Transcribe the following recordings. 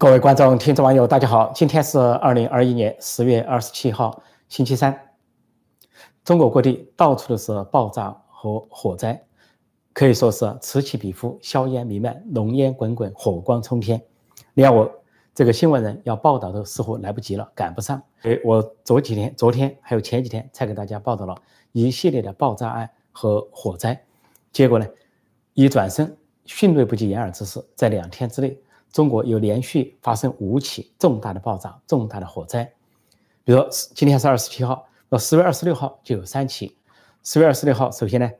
各位观众、听众、网友，大家好！今天是二零二一年十月二十七号，星期三。中国各地到处都是爆炸和火灾，可以说是此起彼伏，硝烟弥漫，浓烟滚滚，火光冲天。你看我这个新闻人要报道的似乎来不及了，赶不上。哎，我昨几天、昨天还有前几天才给大家报道了一系列的爆炸案和火灾，结果呢，一转身，迅雷不及掩耳之势，在两天之内。中国有连续发生五起重大的爆炸、重大的火灾，比如今天是二十七号，那十月二十六号就有三起。十月二十六号，首先呢，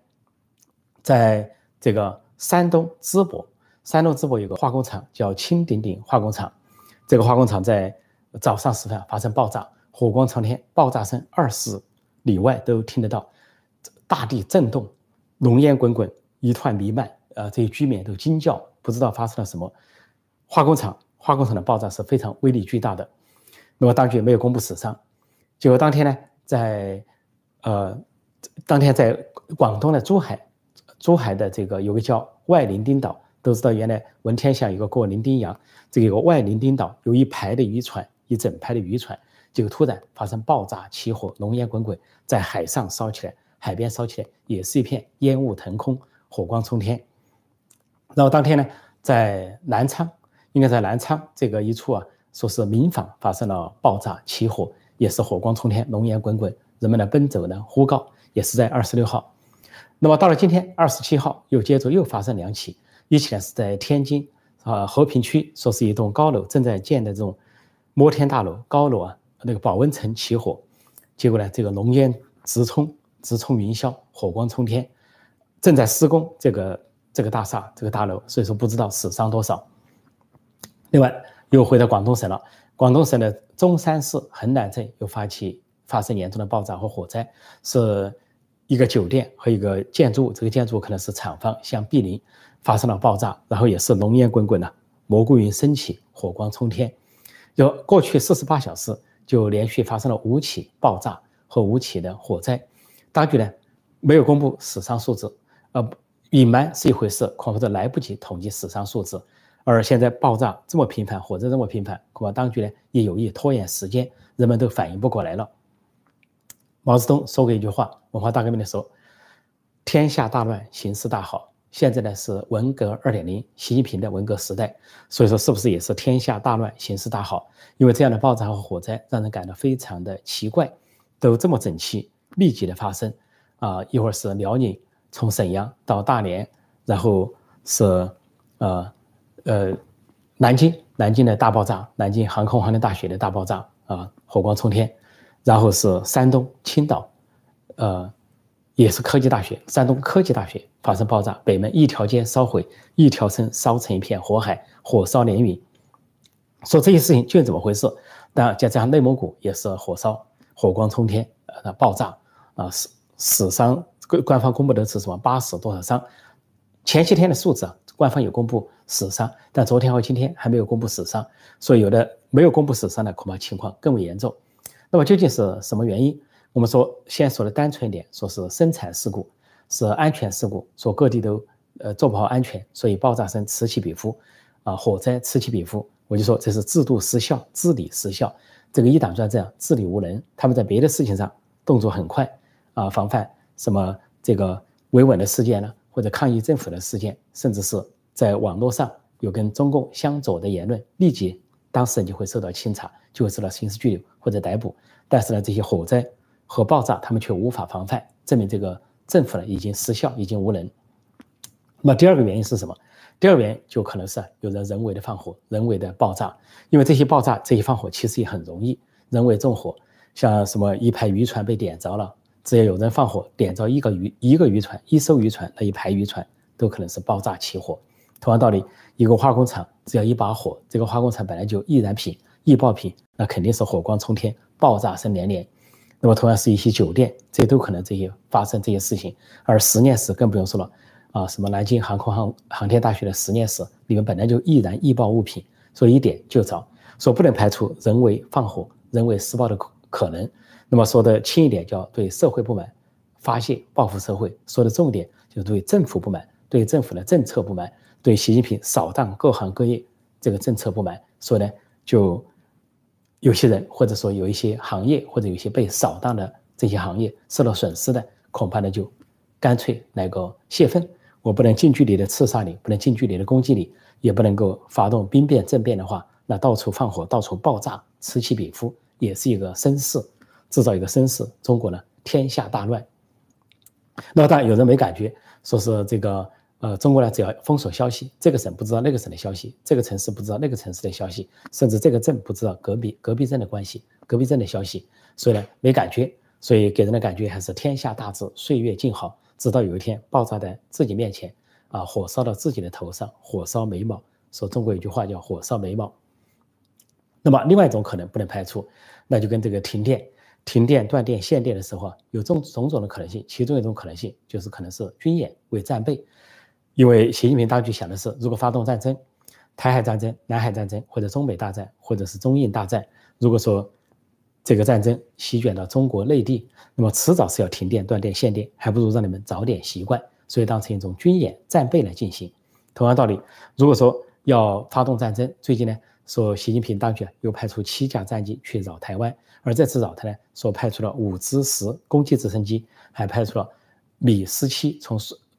在这个山东淄博，山东淄博有个化工厂叫青鼎鼎化工厂，这个化工厂在早上时分发生爆炸，火光冲天，爆炸声二十里外都听得到，大地震动，浓烟滚滚，一团弥漫，呃，这些居民都惊叫，不知道发生了什么。化工厂，化工厂的爆炸是非常威力巨大的。那么当局没有公布死伤。结果当天呢，在呃，当天在广东的珠海，珠海的这个有个叫外伶仃岛，都知道原来文天祥有个过伶仃洋，这个有个外伶仃岛，有一排的渔船，一整排的渔船，结果突然发生爆炸起火，浓烟滚滚，在海上烧起来，海边烧起来，也是一片烟雾腾空，火光冲天。然后当天呢，在南昌。应该在南昌这个一处啊，说是民房发生了爆炸起火，也是火光冲天，浓烟滚滚，人们的奔走呢呼告，也是在二十六号。那么到了今天二十七号，又接着又发生两起，一起呢是在天津啊和平区，说是一栋高楼正在建的这种摩天大楼高楼啊，那个保温层起火，结果呢这个浓烟直冲直冲云霄，火光冲天，正在施工这个这个大厦这个大楼，所以说不知道死伤多少。另外，又回到广东省了。广东省的中山市横南镇又发起发生严重的爆炸和火灾，是一个酒店和一个建筑，这个建筑可能是厂房，相毗邻，发生了爆炸，然后也是浓烟滚滚的，蘑菇云升起，火光冲天。就过去四十八小时，就连续发生了五起爆炸和五起的火灾。当局呢没有公布死伤数字，呃，隐瞒是一回事，恐怕都来不及统计死伤数字。而现在爆炸这么频繁，火灾这么频繁，恐怕当局呢也有意拖延时间，人们都反应不过来了。毛泽东说过一句话：文化大革命的时候，天下大乱，形势大好。现在呢是文革二点零，习近平的文革时代，所以说是不是也是天下大乱，形势大好？因为这样的爆炸和火灾让人感到非常的奇怪，都这么整齐、密集的发生啊！一会儿是辽宁从沈阳到大连，然后是呃。呃，南京，南京的大爆炸，南京航空航天大学的大爆炸啊，火光冲天。然后是山东青岛，呃，也是科技大学，山东科技大学发生爆炸，北门一条街烧毁，一条村烧成一片火海，火烧连云。说这些事情究竟怎么回事？那再加上内蒙古也是火烧，火光冲天，呃，爆炸啊，死死伤官官方公布的是什么？八死多少伤？前些天的数字啊。官方有公布死伤，但昨天和今天还没有公布死伤，所以有的没有公布死伤的，恐怕情况更为严重。那么究竟是什么原因？我们说先说的单纯一点，说是生产事故，是安全事故，说各地都呃做不好安全，所以爆炸声此起彼伏，啊，火灾此起彼伏。我就说这是制度失效、治理失效，这个一党专政、治理无能，他们在别的事情上动作很快，啊，防范什么这个维稳的事件呢？或者抗议政府的事件，甚至是在网络上有跟中共相左的言论，立即当事人就会受到清查，就会受到刑事拘留或者逮捕。但是呢，这些火灾和爆炸，他们却无法防范，证明这个政府呢已经失效，已经无能。那第二个原因是什么？第二个原因就可能是有人人为的放火，人为的爆炸。因为这些爆炸、这些放火其实也很容易，人为纵火，像什么一排渔船被点着了。只要有人放火点着一个渔一个渔船一艘渔船那一排渔船都可能是爆炸起火。同样道理，一个化工厂只要一把火，这个化工厂本来就易燃品易爆品，那肯定是火光冲天，爆炸声连连。那么同样是一些酒店，这都可能这些发生这些事情。而实验室更不用说了啊，什么南京航空航航天大学的实验室里面本来就易燃易爆物品，所以一点就着，说不能排除人为放火、人为施爆的可可能。那么说的轻一点，叫对社会不满发泄报复社会；说的重点，就是对政府不满，对政府的政策不满，对习近平扫荡各行各业这个政策不满，所以呢，就有些人或者说有一些行业或者有些被扫荡的这些行业受到损失的，恐怕呢就干脆来个泄愤。我不能近距离的刺杀你，不能近距离的攻击你，也不能够发动兵变政变的话，那到处放火，到处爆炸，此起彼伏，也是一个声势，制造一个声势。中国呢，天下大乱。那么当然有人没感觉，说是这个呃，中国呢只要封锁消息，这个省不知道那个省的消息，这个城市不知道那个城市的消息，甚至这个镇不知道隔壁隔壁镇的关系，隔壁镇的消息，所以呢没感觉，所以给人的感觉还是天下大治，岁月静好。直到有一天爆炸在自己面前，啊，火烧到自己的头上，火烧眉毛。说中国有句话叫“火烧眉毛”。那么另外一种可能不能排除，那就跟这个停电、停电、断电、限电的时候啊，有种种种的可能性。其中一种可能性就是可能是军演为战备，因为习近平当局想的是，如果发动战争，台海战争、南海战争，或者中美大战，或者是中印大战，如果说这个战争席卷到中国内地，那么迟早是要停电、断电、限电，还不如让你们早点习惯，所以当成一种军演战备来进行。同样道理，如果说要发动战争，最近呢说习近平当局又派出七架战机去扰台湾，而这次扰台呢，说派出了五支十攻击直升机，还派出了米十七从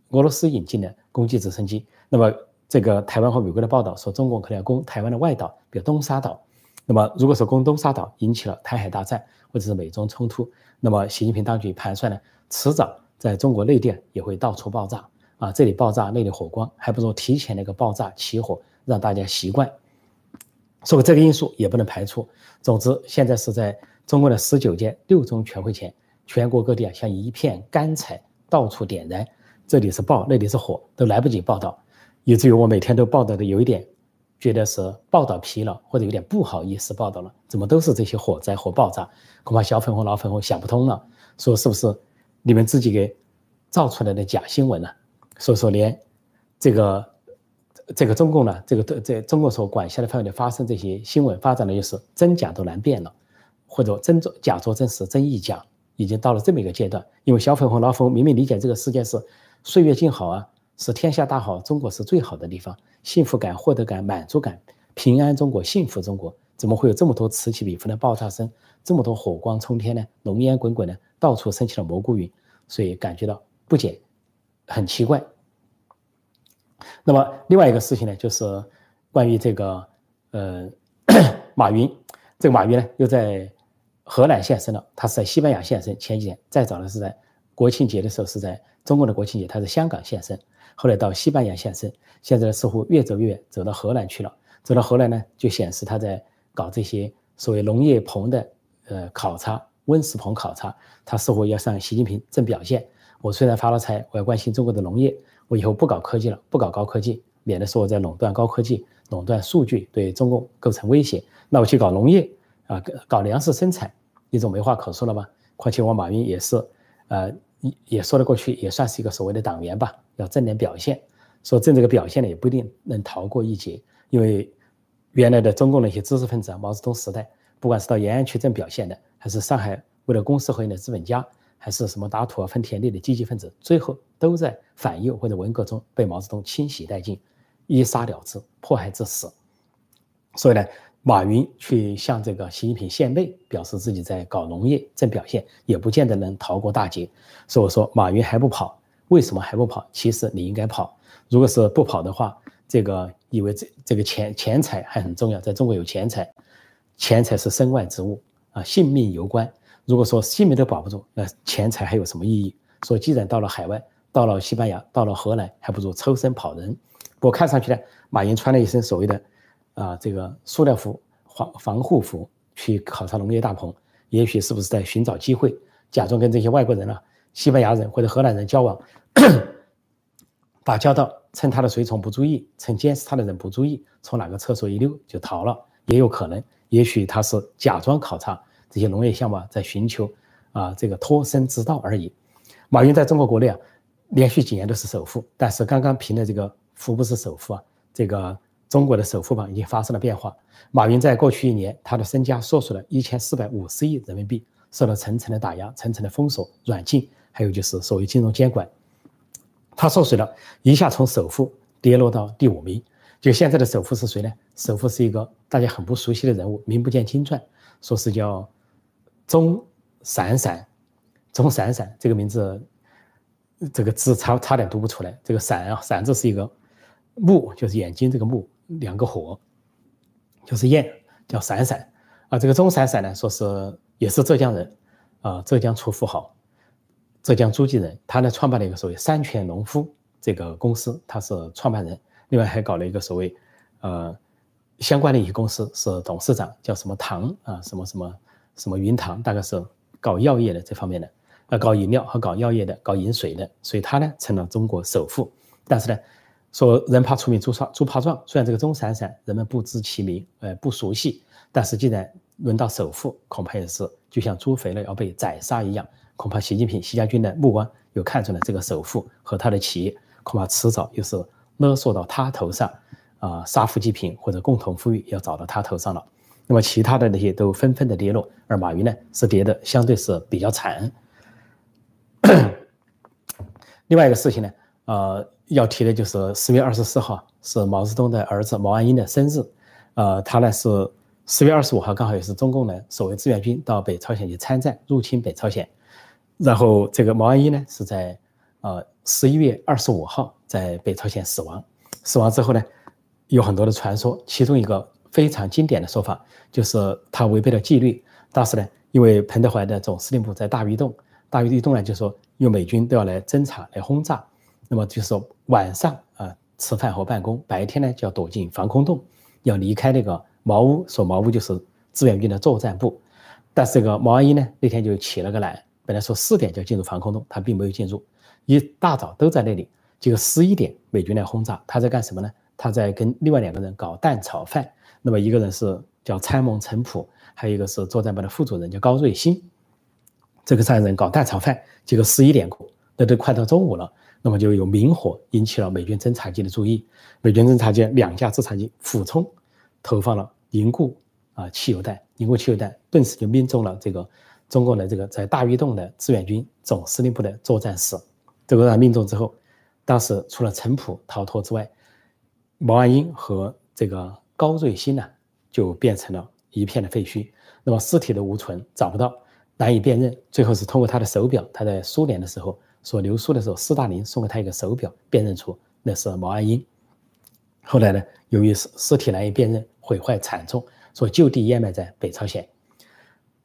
俄罗斯引进的攻击直升机。那么这个台湾和美国的报道说，中国可能要攻台湾的外岛，比如东沙岛。那么，如果说攻东沙岛引起了台海大战或者是美中冲突，那么习近平当局盘算呢，迟早在中国内地也会到处爆炸啊，这里爆炸那里火光，还不如提前那个爆炸起火，让大家习惯。所以这个因素也不能排除。总之，现在是在中国的十九届六中全会前，全国各地啊像一片干柴，到处点燃，这里是爆，那里是火，都来不及报道，以至于我每天都报道的有一点。觉得是报道疲劳，或者有点不好意思报道了，怎么都是这些火灾和爆炸？恐怕小粉红、老粉红想不通了，说是不是你们自己给造出来的假新闻呢？所以说，连这个这个中共呢，这个在中国所管辖的范围内发生这些新闻，发展的就是真假都难辨了，或者真作假作真实，真亦假，已经到了这么一个阶段。因为小粉红、老粉明明理解这个世界是岁月静好啊。是天下大好，中国是最好的地方，幸福感、获得感、满足感、平安中国、幸福中国，怎么会有这么多此起彼伏的爆炸声，这么多火光冲天呢？浓烟滚滚呢？到处升起了蘑菇云，所以感觉到不解，很奇怪。那么另外一个事情呢，就是关于这个呃 马云，这个马云呢又在荷兰现身了，他是在西班牙现身，前几天再早的是在国庆节的时候是在中国的国庆节，他在香港现身。后来到西班牙现身，现在似乎越走越远，走到荷兰去了。走到荷兰呢，就显示他在搞这些所谓农业棚的呃考察、温室棚考察。他似乎要向习近平正表现：我虽然发了财，我要关心中国的农业，我以后不搞科技了，不搞高科技，免得说我在垄断高科技、垄断数据，对中共构成威胁。那我去搞农业啊，搞粮食生产，你总没话可说了吧？况且我马云也是，呃。也说得过去，也算是一个所谓的党员吧，要正点表现。说正这个表现呢，也不一定能逃过一劫，因为原来的中共的一些知识分子啊，毛泽东时代，不管是到延安去正表现的，还是上海为了公私合营的资本家，还是什么打土啊分田地的积极分子，最后都在反右或者文革中被毛泽东清洗殆尽，一杀了之，迫害致死。所以呢。马云去向这个习近平献媚，表示自己在搞农业正表现，也不见得能逃过大劫。所以我说，马云还不跑，为什么还不跑？其实你应该跑。如果是不跑的话，这个以为这这个钱钱财还很重要，在中国有钱财，钱财是身外之物啊，性命攸关。如果说性命都保不住，那钱财还有什么意义？说既然到了海外，到了西班牙，到了荷兰，还不如抽身跑人。不过看上去呢，马云穿了一身所谓的。啊，这个塑料服防防护服去考察农业大棚，也许是不是在寻找机会，假装跟这些外国人啊、西班牙人或者荷兰人交往，打交道，趁他的随从不注意，趁监视他的人不注意，从哪个厕所一溜就逃了，也有可能。也许他是假装考察这些农业项目，在寻求啊这个脱身之道而已。马云在中国国内啊，连续几年都是首富，但是刚刚评的这个福布斯首富啊，这个。中国的首富榜已经发生了变化。马云在过去一年，他的身家缩水了一千四百五十亿人民币，受到层层的打压、层层的封锁、软禁，还有就是所谓金融监管，他缩水了一下，从首富跌落到第五名。就现在的首富是谁呢？首富是一个大家很不熟悉的人物，名不见经传，说是叫钟闪闪，钟闪闪这个名字，这个字差差点读不出来。这个闪啊，闪字是一个目，就是眼睛这个目，两个火，就是焰，叫闪闪啊。这个钟闪闪呢，说是也是浙江人啊，浙江出富豪，浙江诸暨人。他呢创办了一个所谓三全农夫这个公司，他是创办人。另外还搞了一个所谓，呃，相关的一些公司是董事长，叫什么唐啊，什么什么什么云堂，大概是搞药业的这方面的，呃，搞饮料和搞药业的，搞饮水的，所以他呢成了中国首富。但是呢，说人怕出名猪怕猪怕壮，虽然这个钟闪闪人们不知其名，呃，不熟悉，但是既然轮到首富，恐怕也是就像猪肥了要被宰杀一样，恐怕习近平、习家军的目光又看准了这个首富和他的企业，恐怕迟早又是。勒索到他头上，啊，杀富济贫或者共同富裕要找到他头上了。那么其他的那些都纷纷的跌落，而马云呢是跌的相对是比较惨。另外一个事情呢，呃，要提的就是十月二十四号是毛泽东的儿子毛岸英的生日，呃，他呢是十月二十五号刚好也是中共的所谓志愿军到北朝鲜去参战入侵北朝鲜，然后这个毛岸英呢是在呃十一月二十五号。在北朝鲜死亡，死亡之后呢，有很多的传说，其中一个非常经典的说法就是他违背了纪律。当时呢，因为彭德怀的总司令部在大榆洞，大榆洞呢就说有美军都要来侦察、来轰炸，那么就是说晚上啊吃饭和办公，白天呢就要躲进防空洞，要离开那个茅屋，说茅屋就是志愿军的作战部。但是这个毛岸英呢那天就起了个懒，本来说四点就要进入防空洞，他并没有进入，一大早都在那里。结果十一点，美军来轰炸，他在干什么呢？他在跟另外两个人搞蛋炒饭。那么一个人是叫参谋陈普，还有一个是作战部的副主任叫高瑞新。这个三人搞蛋炒饭，结果十一点过，那都快到中午了。那么就有明火引起了美军侦察机的注意，美军侦察机两架侦察机俯冲，投放了凝固啊汽油弹，凝固汽油弹顿时就命中了这个中共的这个在大榆洞的志愿军总司令部的作战室。这个弹命中之后。当时除了陈普逃脱之外，毛岸英和这个高瑞新呢，就变成了一片的废墟。那么尸体的无存，找不到，难以辨认。最后是通过他的手表，他在苏联的时候所留书的时候，斯大林送给他一个手表，辨认出那是毛岸英。后来呢，由于尸尸体难以辨认，毁坏惨重，所以就地掩埋在北朝鲜。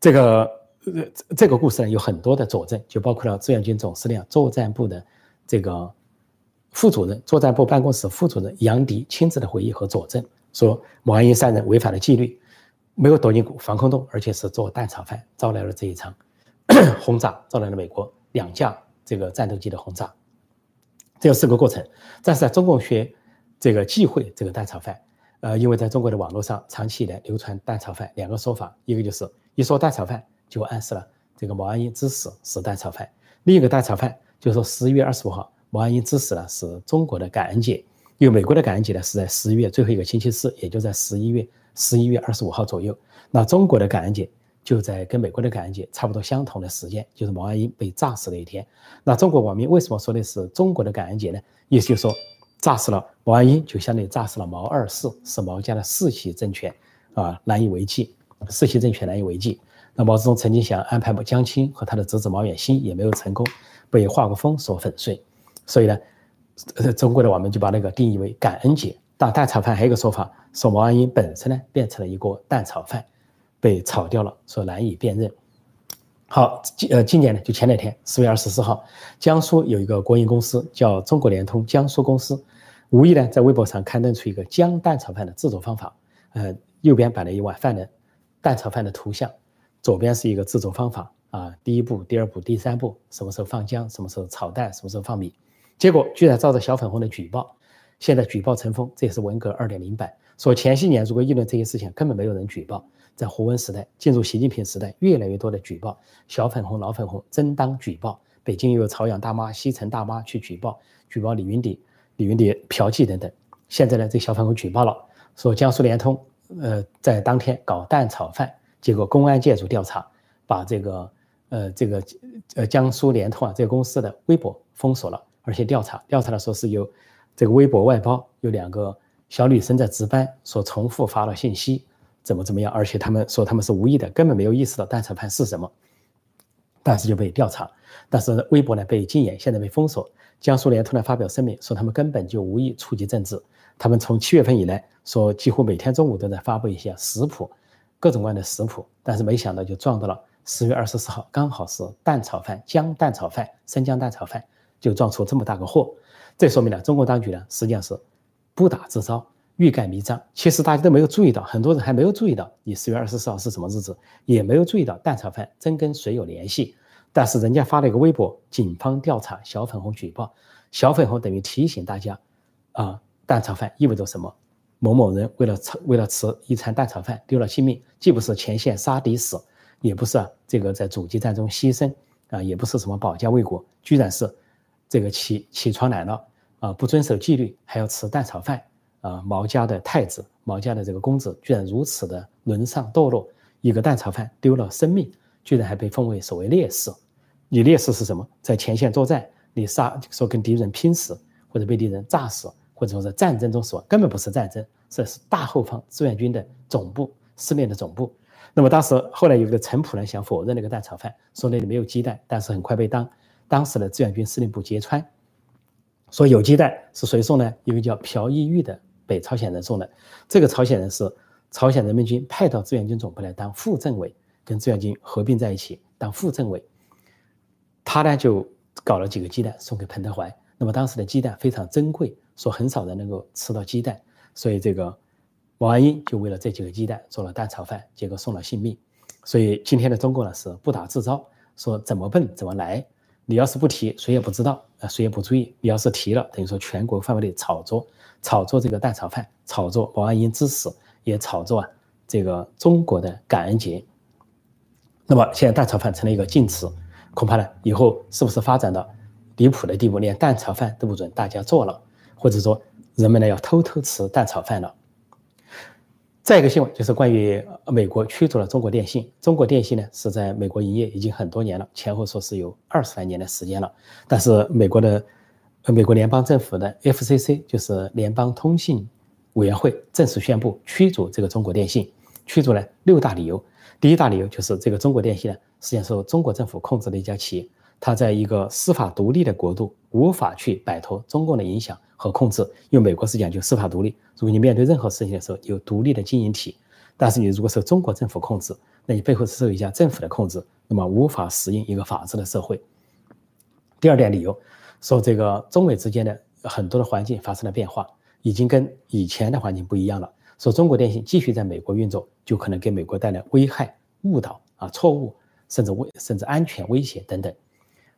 这个呃这个故事呢，有很多的佐证，就包括了志愿军总司令作战部的这个。副主任、作战部办公室副主任杨迪亲自的回忆和佐证说，毛岸英三人违反了纪律，没有躲进防空洞，而且是做蛋炒饭，招来了这一场 轰炸，招来了美国两架这个战斗机的轰炸。这四个过程，但是在中共学这个忌讳这个蛋炒饭，呃，因为在中国的网络上长期以来流传蛋炒饭两个说法，一个就是一说蛋炒饭就暗示了这个毛岸英之死是蛋炒饭，另一个蛋炒饭就是说十一月二十五号。毛岸英之死呢，是中国的感恩节，因为美国的感恩节呢是在十一月最后一个星期四，也就在十一月十一月二十五号左右。那中国的感恩节就在跟美国的感恩节差不多相同的时间，就是毛岸英被炸死那一天。那中国网民为什么说的是中国的感恩节呢？意思就是说，炸死了毛岸英，就相当于炸死了毛二世，使毛家的世袭政权啊难以为继，世袭政权难以为继。那毛泽东曾经想安排江青和他的侄子毛远新，也没有成功，被华国锋所粉碎。所以呢，呃，中国的网民就把那个定义为感恩节。但蛋炒饭还有一个说法，说毛岸英本身呢变成了一锅蛋炒饭，被炒掉了，说难以辨认。好，今呃今年呢，就前两天，四月二十四号，江苏有一个国营公司叫中国联通江苏公司，无意呢在微博上刊登出一个姜蛋炒饭的制作方法。呃，右边摆了一碗饭的蛋炒饭的图像，左边是一个制作方法啊，第一步、第二步、第三步，什么时候放姜，什么时候炒蛋，什么时候放米。结果居然遭到小粉红的举报，现在举报成风，这也是文革二点零版。说前些年如果议论这些事情，根本没有人举报。在胡温时代，进入习近平时代，越来越多的举报，小粉红、老粉红争当举报。北京又有朝阳大妈、西城大妈去举报，举报李云迪、李云迪嫖妓等等。现在呢，这小粉红举报了，说江苏联通，呃，在当天搞蛋炒饭，结果公安介入调查，把这个，呃，这个，呃，江苏联通啊这个公司的微博封锁了。而且调查调查的时候是有这个微博外包，有两个小女生在值班，说重复发了信息，怎么怎么样，而且他们说他们是无意的，根本没有意识到蛋炒饭是什么，但是就被调查，但是微博呢被禁言，现在被封锁。江苏联通呢发表声明说他们根本就无意触及政治，他们从七月份以来说几乎每天中午都在发布一些食谱，各种各样的食谱，但是没想到就撞到了十月二十四号，刚好是蛋炒饭，姜蛋炒饭，生姜蛋炒饭，就撞出这么大个祸。这说明了中国当局呢实际上是。不打自招，欲盖弥彰。其实大家都没有注意到，很多人还没有注意到你四月二十四号是什么日子，也没有注意到蛋炒饭真跟谁有联系。但是人家发了一个微博，警方调查，小粉红举报，小粉红等于提醒大家，啊，蛋炒饭意味着什么？某某人为了吃为了吃一餐蛋炒饭丢了性命，既不是前线杀敌死，也不是这个在阻击战中牺牲，啊，也不是什么保家卫国，居然是这个起起床来了。啊，不遵守纪律，还要吃蛋炒饭啊！毛家的太子，毛家的这个公子，居然如此的沦丧堕落，一个蛋炒饭丢了生命，居然还被封为所谓烈士。你烈士是什么？在前线作战，你杀说跟敌人拼死，或者被敌人炸死，或者说在战争中死亡，根本不是战争，这是大后方志愿军的总部，失恋的总部。那么当时后来有一个陈普呢想否认那个蛋炒饭，说那里没有鸡蛋，但是很快被当当时的志愿军司令部揭穿。说有鸡蛋是谁送呢？一个叫朴义玉的北朝鲜人送的。这个朝鲜人是朝鲜人民军派到志愿军总部来当副政委，跟志愿军合并在一起当副政委。他呢就搞了几个鸡蛋送给彭德怀。那么当时的鸡蛋非常珍贵，说很少人能够吃到鸡蛋，所以这个王安英就为了这几个鸡蛋做了蛋炒饭，结果送了性命。所以今天的中国呢是不打自招，说怎么笨怎么来。你要是不提，谁也不知道啊，谁也不注意。你要是提了，等于说全国范围内炒作，炒作这个蛋炒饭，炒作王安英之死，也炒作啊这个中国的感恩节。那么现在蛋炒饭成了一个禁词，恐怕呢以后是不是发展到离谱的地步，连蛋炒饭都不准大家做了，或者说人们呢要偷偷吃蛋炒饭了？再一个新闻就是关于美国驱逐了中国电信。中国电信呢是在美国营业已经很多年了，前后说是有二十来年的时间了。但是美国的，美国联邦政府的 FCC 就是联邦通信委员会正式宣布驱逐这个中国电信。驱逐了六大理由。第一大理由就是这个中国电信呢实际上是中国政府控制的一家企业，它在一个司法独立的国度无法去摆脱中共的影响。和控制，因为美国是讲究司法独立。如果你面对任何事情的时候有独立的经营体，但是你如果受中国政府控制，那你背后是受一家政府的控制，那么无法适应一个法治的社会。第二点理由说，这个中美之间的很多的环境发生了变化，已经跟以前的环境不一样了。说中国电信继续在美国运作，就可能给美国带来危害、误导啊、错误，甚至危甚至安全威胁等等。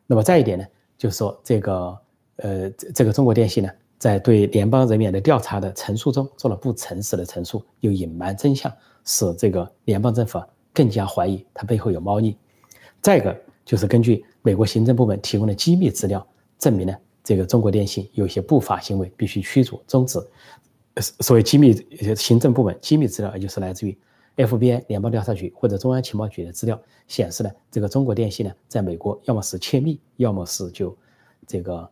那么再一点呢，就是说这个呃，这这个中国电信呢。在对联邦人员的调查的陈述中做了不诚实的陈述，又隐瞒真相，使这个联邦政府更加怀疑他背后有猫腻。再一个就是根据美国行政部门提供的机密资料，证明呢这个中国电信有些不法行为，必须驱逐终止。所谓机密行政部门机密资料，也就是来自于 FBI 联邦调查局或者中央情报局的资料，显示呢这个中国电信呢在美国要么是窃密，要么是就这个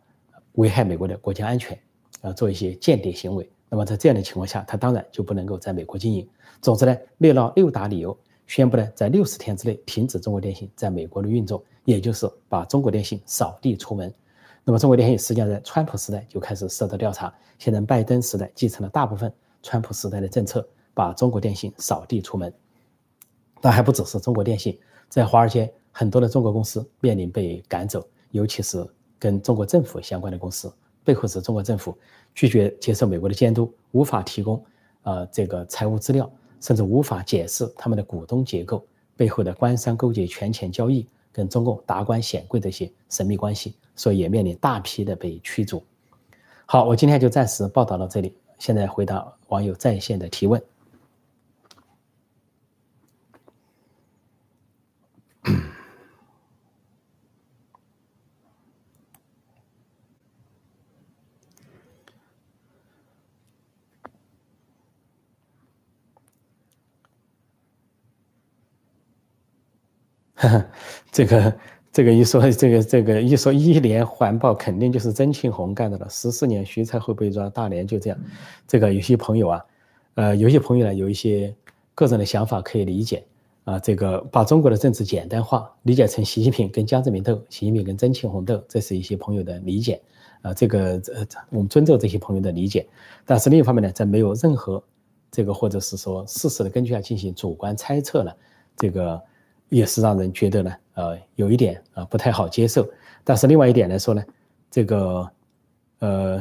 危害美国的国家安全。啊，做一些间谍行为，那么在这样的情况下，他当然就不能够在美国经营。总之呢，列了六大理由，宣布呢在六十天之内停止中国电信在美国的运作，也就是把中国电信扫地出门。那么中国电信实际上在川普时代就开始受到调查，现在拜登时代继承了大部分川普时代的政策，把中国电信扫地出门。但还不只是中国电信，在华尔街很多的中国公司面临被赶走，尤其是跟中国政府相关的公司。背后是中国政府拒绝接受美国的监督，无法提供呃这个财务资料，甚至无法解释他们的股东结构背后的官商勾结、权钱交易，跟中共达官显贵的一些神秘关系，所以也面临大批的被驱逐。好，我今天就暂时报道到这里，现在回答网友在线的提问。这个这个一说这个这个一说一连环报，肯定就是曾庆红干的了。十四年徐才会被抓，大连就这样。这个有些朋友啊，呃，有些朋友呢有一些个人的想法可以理解啊。这个把中国的政治简单化，理解成习近平跟江泽民斗，习近平跟曾庆红斗，这是一些朋友的理解啊。这个呃，我们尊重这些朋友的理解。但是另一方面呢，在没有任何这个或者是说事实的根据下进行主观猜测呢，这个也是让人觉得呢。呃，有一点啊不太好接受，但是另外一点来说呢，这个呃，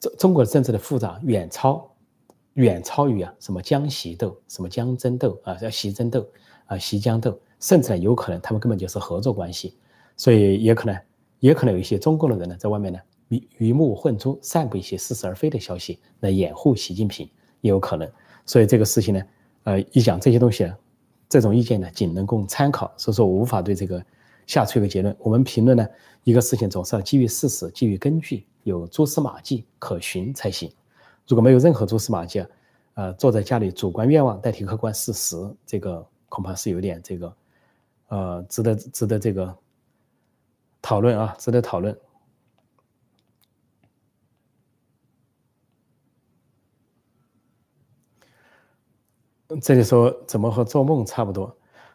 中中国政治的复杂远超远超于啊什么江习斗，什么江争斗啊，叫习争斗啊，习江斗，甚至呢有可能他们根本就是合作关系，所以也可能也可能有一些中共的人呢在外面呢鱼鱼目混珠，散布一些似是而非的消息来掩护习近平，也有可能，所以这个事情呢，呃，一讲这些东西。这种意见呢，仅能供参考，所以说我无法对这个下出一个结论。我们评论呢，一个事情总是要基于事实、基于根据，有蛛丝马迹可循才行。如果没有任何蛛丝马迹，呃，坐在家里主观愿望代替客观事实，这个恐怕是有点这个，呃，值得值得这个讨论啊，值得讨论。这里说怎么和做梦差不多？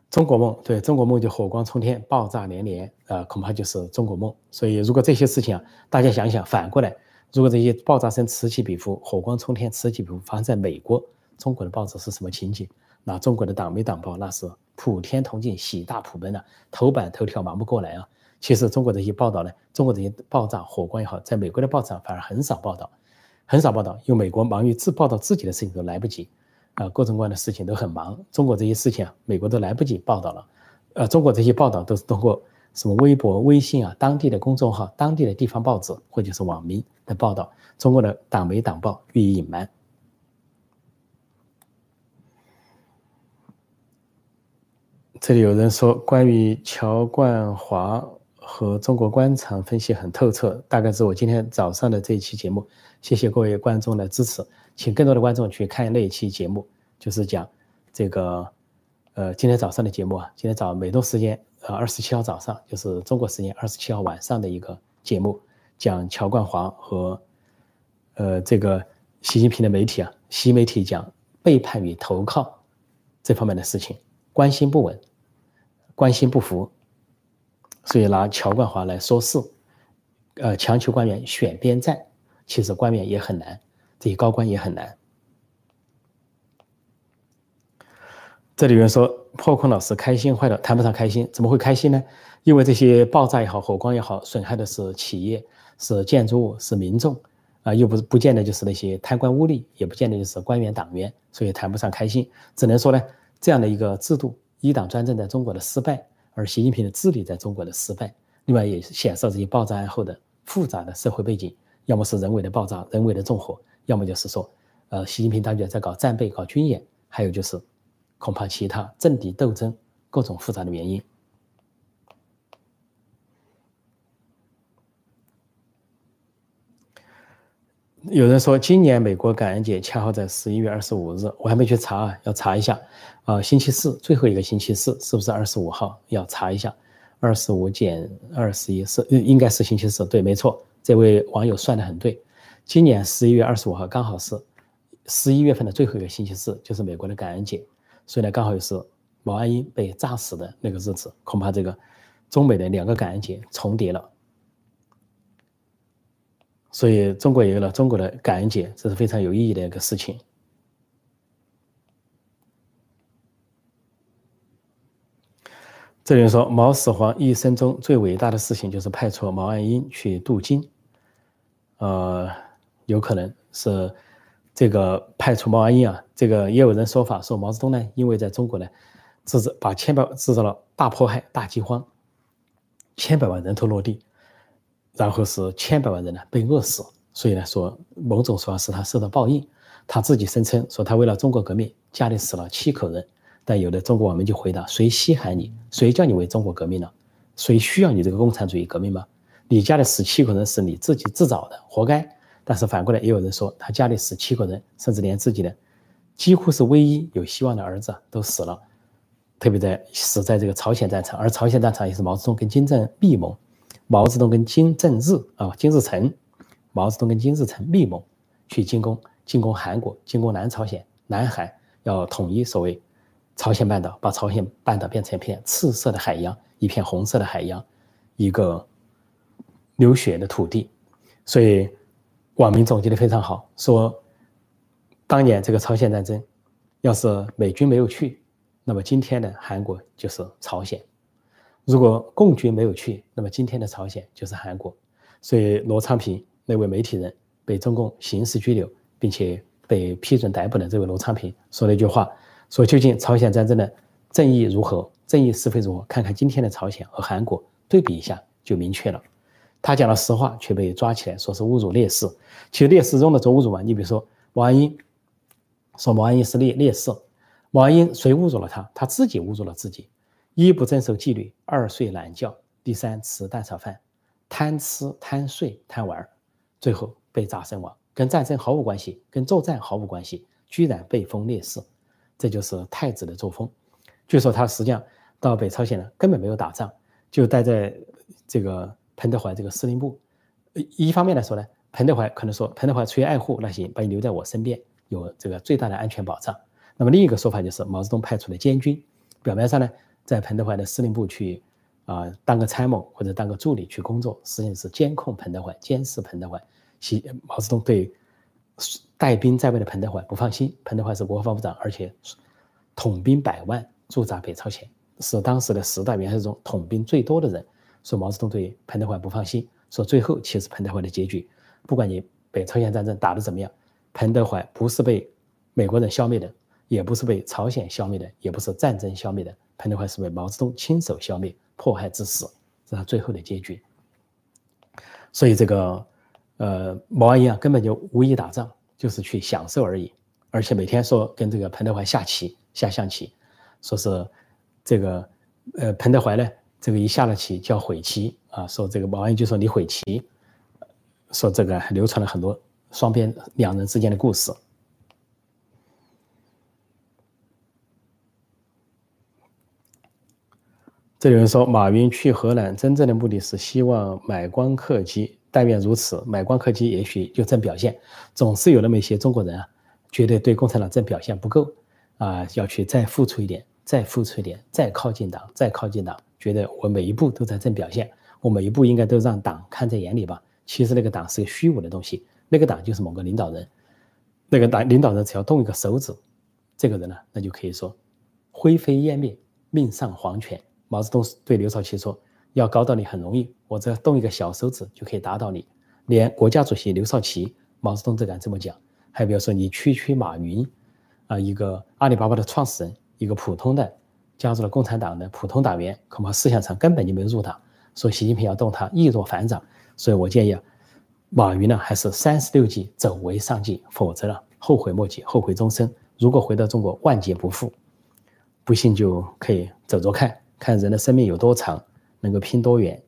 中国梦对中国梦就火光冲天、爆炸连连，呃，恐怕就是中国梦。所以如果这些事情啊，大家想想，反过来，如果这些爆炸声此起彼伏、火光冲天此起彼伏发生在美国，中国的报纸是什么情景？那中国的党媒党报那是普天同庆、喜大普奔啊，头版头条忙不过来啊。其实中国这些报道呢，中国这些爆炸火光也好，在美国的报纸上反而很少报道，很少报道，因为美国忙于自报道自己的事情都来不及。啊，各种各样的事情都很忙。中国这些事情啊，美国都来不及报道了。呃，中国这些报道都是通过什么微博、微信啊，当地的公众号、当地的地方报纸或者是网民的报道。中国的党媒党报予以隐瞒。这里有人说，关于乔冠华和中国官场分析很透彻，大概是我今天早上的这一期节目。谢谢各位观众的支持。请更多的观众去看那一期节目，就是讲这个，呃，今天早上的节目啊，今天早美东时间呃二十七号早上，就是中国时间二十七号晚上的一个节目，讲乔冠华和呃这个习近平的媒体啊，习媒体讲背叛与投靠这方面的事情，关心不稳，关心不服，所以拿乔冠华来说事，呃，强求官员选边站，其实官员也很难。这些高官也很难。这里面说破空老师开心坏了，谈不上开心，怎么会开心呢？因为这些爆炸也好，火光也好，损害的是企业、是建筑物、是民众，啊，又不是不见得就是那些贪官污吏，也不见得就是官员党员，所以谈不上开心。只能说呢，这样的一个制度，一党专政在中国的失败，而习近平的治理在中国的失败，另外也显示了这些爆炸案后的复杂的社会背景，要么是人为的爆炸，人为的纵火。要么就是说，呃，习近平当局在搞战备、搞军演，还有就是，恐怕其他政敌斗争各种复杂的原因。有人说，今年美国感恩节恰好在十一月二十五日，我还没去查啊，要查一下。啊，星期四最后一个星期四是不是二十五号？要查一下。二十五减二十一是应该是星期四，对，没错。这位网友算的很对。今年十一月二十五号刚好是十一月份的最后一个星期四，就是美国的感恩节，所以呢，刚好又是毛岸英被炸死的那个日子，恐怕这个中美的两个感恩节重叠了，所以中国也有了中国的感恩节，这是非常有意义的一个事情。这里说，毛始皇一生中最伟大的事情就是派出毛岸英去镀金，呃。有可能是这个派出毛岸英啊，这个也有人说法说毛泽东呢，因为在中国呢，制造把千百制造了大迫害、大饥荒，千百万人头落地，然后是千百万人呢被饿死，所以呢说某种说法是他受到报应。他自己声称说他为了中国革命家里死了七口人，但有的中国网民就回答：谁稀罕你？谁叫你为中国革命了？谁需要你这个共产主义革命吗？你家里死七口人是你自己自找的，活该。但是反过来也有人说，他家里死七口人，甚至连自己的几乎是唯一有希望的儿子都死了，特别在死在这个朝鲜战场，而朝鲜战场也是毛泽东跟金正恩密谋，毛泽东跟金正日啊金日成，毛泽东跟金日成密谋去进攻进攻韩国，进攻南朝鲜、南韩，要统一所谓朝鲜半岛，把朝鲜半岛变成一片赤色的海洋，一片红色的海洋，一个流血的土地。所以网民总结的非常好，说当年这个朝鲜战争，要是美军没有去。那么今天的韩国就是朝鲜，如果共军没有去，那么今天的朝鲜就是韩国。所以罗昌平那位媒体人被中共刑事拘留，并且被批准逮捕的这位罗昌平说了一句话：说究竟朝鲜战争的正义如何，正义是非如何？看看今天的朝鲜和韩国对比一下就明确了。他讲了实话，却被抓起来说是侮辱烈士。其实烈士中的做侮辱嘛，你比如说毛岸英，说毛岸英是烈烈士。毛岸英谁侮辱了他？他自己侮辱了自己。一不遵守纪律，二睡懒觉，第三吃蛋炒饭，贪吃贪睡贪玩，最后被炸身亡，跟战争毫无关系，跟作战毫无关系，居然被封烈士，这就是太子的作风。据说他实际上到北朝鲜呢，根本没有打仗，就待在这个彭德怀这个司令部。一方面来说呢，彭德怀可能说彭德怀出于爱护，那行，把你留在我身边，有这个最大的安全保障。那么另一个说法就是毛泽东派出的监军，表面上呢在彭德怀的司令部去啊当个参谋或者当个助理去工作，实际上是监控彭德怀、监视彭德怀。习毛泽东对带兵在外的彭德怀不放心，彭德怀是国防部长，而且统兵百万驻扎北朝鲜，是当时的十大元帅中统兵最多的人，所以毛泽东对彭德怀不放心。说最后其实彭德怀的结局，不管你北朝鲜战争打得怎么样，彭德怀不是被美国人消灭的。也不是被朝鲜消灭的，也不是战争消灭的，彭德怀是被毛泽东亲手消灭、迫害致死，是他最后的结局。所以这个，呃，毛岸英啊，根本就无意打仗，就是去享受而已。而且每天说跟这个彭德怀下棋、下象棋，说是这个，呃，彭德怀呢，这个一下了棋就要悔棋啊，说这个毛岸英就说你悔棋，说这个还流传了很多双边两人之间的故事。这有人说，马云去荷兰真正的目的是希望买光刻机，但愿如此。买光刻机也许就正表现，总是有那么一些中国人啊，觉得对共产党正表现不够啊，要去再付出一点，再付出一点，再靠近党，再靠近党，觉得我每一步都在正表现，我每一步应该都让党看在眼里吧。其实那个党是个虚无的东西，那个党就是某个领导人，那个党领导人只要动一个手指，这个人呢，那就可以说灰飞烟灭，命丧黄泉。毛泽东对刘少奇说：“要搞到你很容易，我只要动一个小手指就可以打倒你。”连国家主席刘少奇，毛泽东都敢这么讲。还比如说，你区区马云，啊，一个阿里巴巴的创始人，一个普通的加入了共产党的普通党员，恐怕思想上根本就没有入党。说习近平要动他，易若反掌。所以我建议啊，马云呢还是三十六计，走为上计，否则呢后悔莫及，后悔终生。如果回到中国，万劫不复。不信就可以走走看。看人的生命有多长，能够拼多远。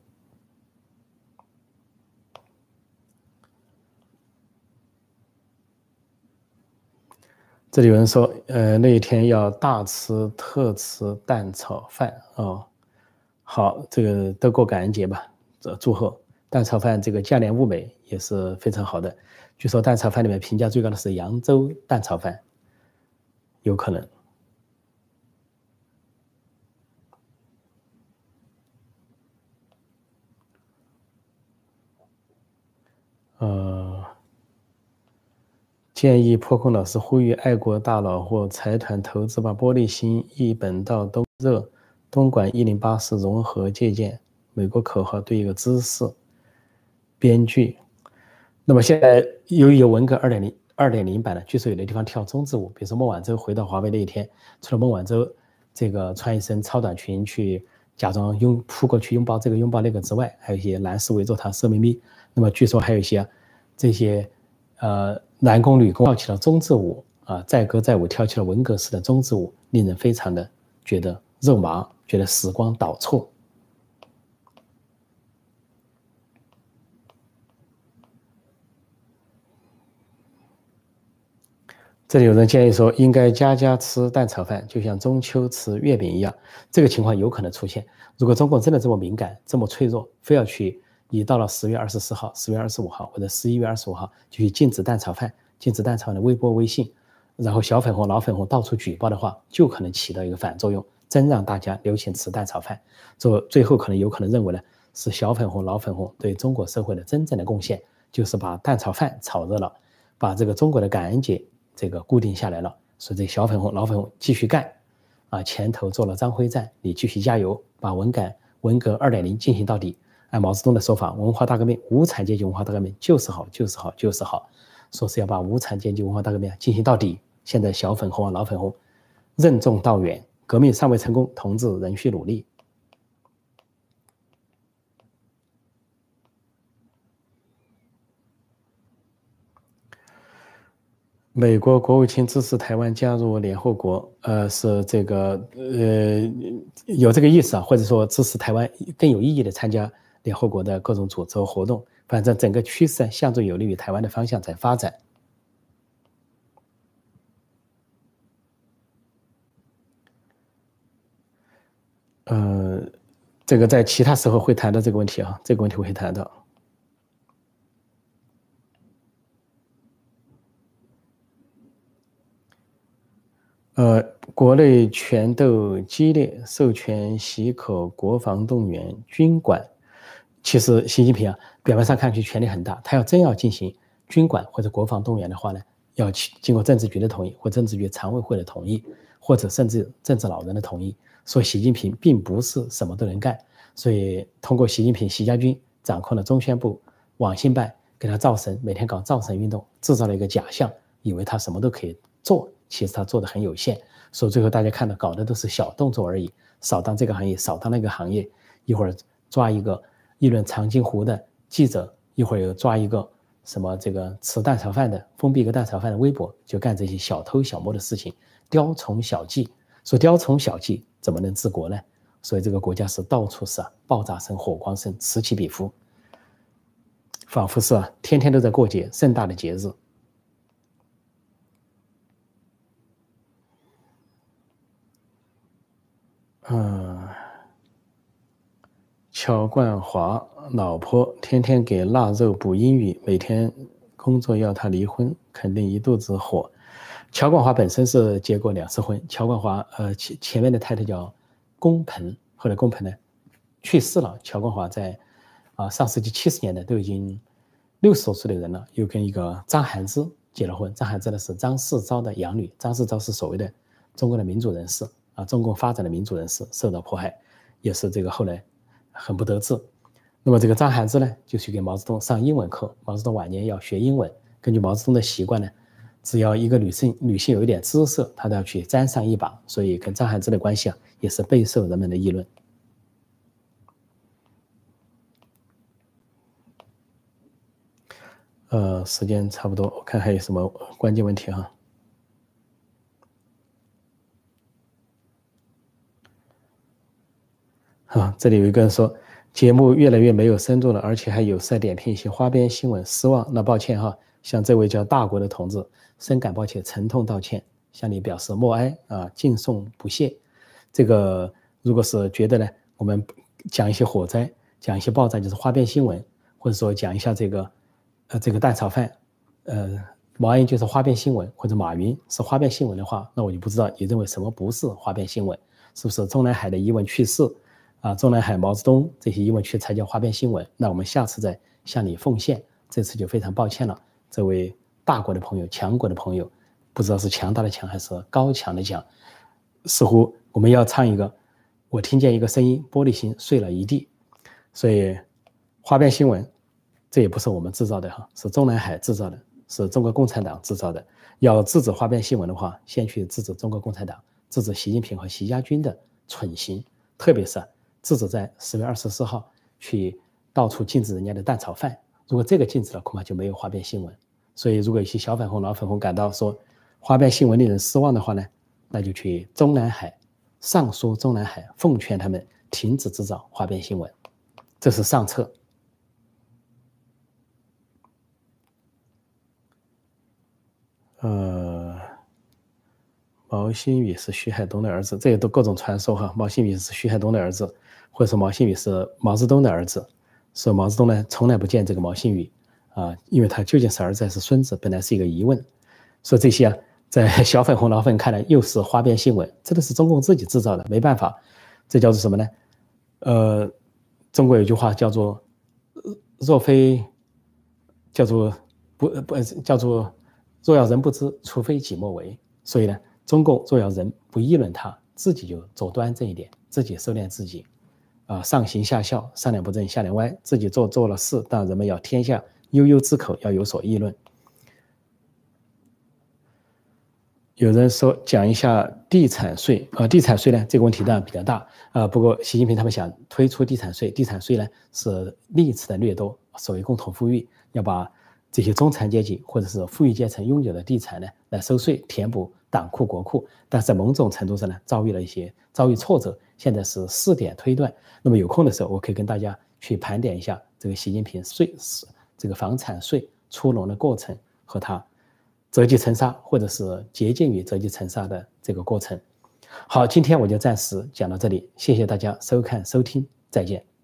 这里有人说，呃，那一天要大吃特吃蛋炒饭哦。好，这个都过感恩节吧，这祝贺蛋炒饭这个价廉物美也是非常好的。据说蛋炒饭里面评价最高的是扬州蛋炒饭，有可能。呃，建议破空老师呼吁爱国大佬或财团投资把玻璃心一本道东热东莞一零八四融合借鉴美国口号对一个知识编剧。那么现在由于有文革二点零二点零版的，据说有的地方跳中字舞，比如说孟晚舟回到华为那一天，除了孟晚舟这个穿一身超短裙去假装拥扑过去拥抱这个拥抱那个之外，还有一些男士围着他色眯眯。那么据说还有一些这些呃男工女工跳起了中字舞啊，载歌载舞跳起了文革式的中字舞，令人非常的觉得肉麻，觉得时光倒错。这里有人建议说，应该家家吃蛋炒饭，就像中秋吃月饼一样。这个情况有可能出现。如果中共真的这么敏感、这么脆弱，非要去一到了十月二十四号、十月二十五号或者十一月二十五号就去禁止蛋炒饭、禁止蛋炒饭的微博、微信，然后小粉红、老粉红到处举报的话，就可能起到一个反作用，真让大家流行吃蛋炒饭。最最后可能有可能认为呢，是小粉红、老粉红对中国社会的真正的贡献，就是把蛋炒饭炒热了，把这个中国的感恩节。这个固定下来了，所以这小粉红、老粉红继续干，啊，前头做了张辉战，你继续加油，把文改、文革二点零进行到底。按毛泽东的说法，文化大革命、无产阶级文化大革命就是好，就是好，就是好，说是要把无产阶级文化大革命进行到底。现在小粉红啊、老粉红任重道远，革命尚未成功，同志仍需努力。美国国务卿支持台湾加入联合国，呃，是这个，呃，有这个意思啊，或者说支持台湾更有意义的参加联合国的各种组织和活动。反正整个趋势向着有利于台湾的方向在发展。呃，这个在其他时候会谈到这个问题啊，这个问题会谈到。呃，国内权斗激烈，授权许可国防动员军管。其实习近平啊，表面上看去权力很大，他要真要进行军管或者国防动员的话呢，要经过政治局的同意，或政治局常委会的同意，或者甚至政治老人的同意。所以习近平并不是什么都能干。所以通过习近平、习家军掌控了中宣部、网信办，给他造神，每天搞造神运动，制造了一个假象，以为他什么都可以做。其实他做的很有限，所以最后大家看到搞的都是小动作而已，扫荡这个行业，扫荡那个行业，一会儿抓一个议论长津湖的记者，一会儿又抓一个什么这个吃蛋炒饭的，封闭一个蛋炒饭的微博，就干这些小偷小摸的事情，雕虫小技。说雕虫小技怎么能治国呢？所以这个国家是到处是啊，爆炸声、火光声此起彼伏，仿佛是啊，天天都在过节，盛大的节日。嗯，乔冠华老婆天天给腊肉补英语，每天工作要他离婚，肯定一肚子火。乔冠华本身是结过两次婚，乔冠华呃前前面的太太叫龚鹏，后来龚鹏呢去世了。乔冠华在啊上世纪七十年代都已经六十多岁的人了，又跟一个张涵之结了婚。张涵之呢是张世钊的养女，张世钊是所谓的中国的民主人士。啊，中共发展的民主人士受到迫害，也是这个后来很不得志。那么这个张涵之呢，就去给毛泽东上英文课。毛泽东晚年要学英文，根据毛泽东的习惯呢，只要一个女性女性有一点姿色，他都要去沾上一把。所以跟张涵之的关系啊，也是备受人们的议论。呃，时间差不多，我看还有什么关键问题哈。啊，这里有一个人说节目越来越没有深度了，而且还有在点评一些花边新闻，失望。那抱歉哈，向这位叫大国的同志深感抱歉，沉痛道歉，向你表示默哀啊，敬送不谢。这个如果是觉得呢，我们讲一些火灾，讲一些爆炸，就是花边新闻，或者说讲一下这个呃这个蛋炒饭，呃毛安就是花边新闻，或者马云是花边新闻的话，那我就不知道你认为什么不是花边新闻，是不是中南海的疑问去世？啊，中南海、毛泽东这些疑问区才叫花边新闻。那我们下次再向你奉献。这次就非常抱歉了，这位大国的朋友、强国的朋友，不知道是强大的强还是高强的强。似乎我们要唱一个，我听见一个声音，玻璃心碎了一地。所以，花边新闻，这也不是我们制造的哈，是中南海制造的，是中国共产党制造的。要制止花边新闻的话，先去制止中国共产党，制止习近平和习家军的蠢行，特别是。制止在十月二十四号去到处禁止人家的蛋炒饭，如果这个禁止了，恐怕就没有花边新闻。所以，如果一些小粉红、老粉红感到说花边新闻令人失望的话呢，那就去中南海上书中南海，奉劝他们停止制造花边新闻，这是上策。呃。毛新宇是徐海东的儿子，这些都各种传说哈。毛新宇是徐海东的儿子，或者说毛新宇是毛泽东的儿子。说毛泽东呢从来不见这个毛新宇啊，因为他究竟是儿子还是孙子，本来是一个疑问。说这些啊，在小粉红老粉看来又是花边新闻，这都是中共自己制造的，没办法，这叫做什么呢？呃，中国有句话叫做“若非”，叫做不不叫做“若要人不知，除非己莫为”。所以呢。中共若要人不议论他，自己就走端正一点，自己收敛自己，啊，上行下效，上梁不正下梁歪，自己做做了事，但人们要天下悠悠之口要有所议论。有人说讲一下地产税啊，地产税呢这个问题当然比较大啊，不过习近平他们想推出地产税，地产税呢是历次的掠夺，所谓共同富裕，要把这些中产阶级或者是富裕阶层拥有的地产呢来收税填补。党库国库，但是在某种程度上呢，遭遇了一些遭遇挫折。现在是试点推断。那么有空的时候，我可以跟大家去盘点一下这个习近平税是这个房产税出笼的过程和他折戟沉沙或者是接近于折戟沉沙的这个过程。好，今天我就暂时讲到这里，谢谢大家收看收听，再见。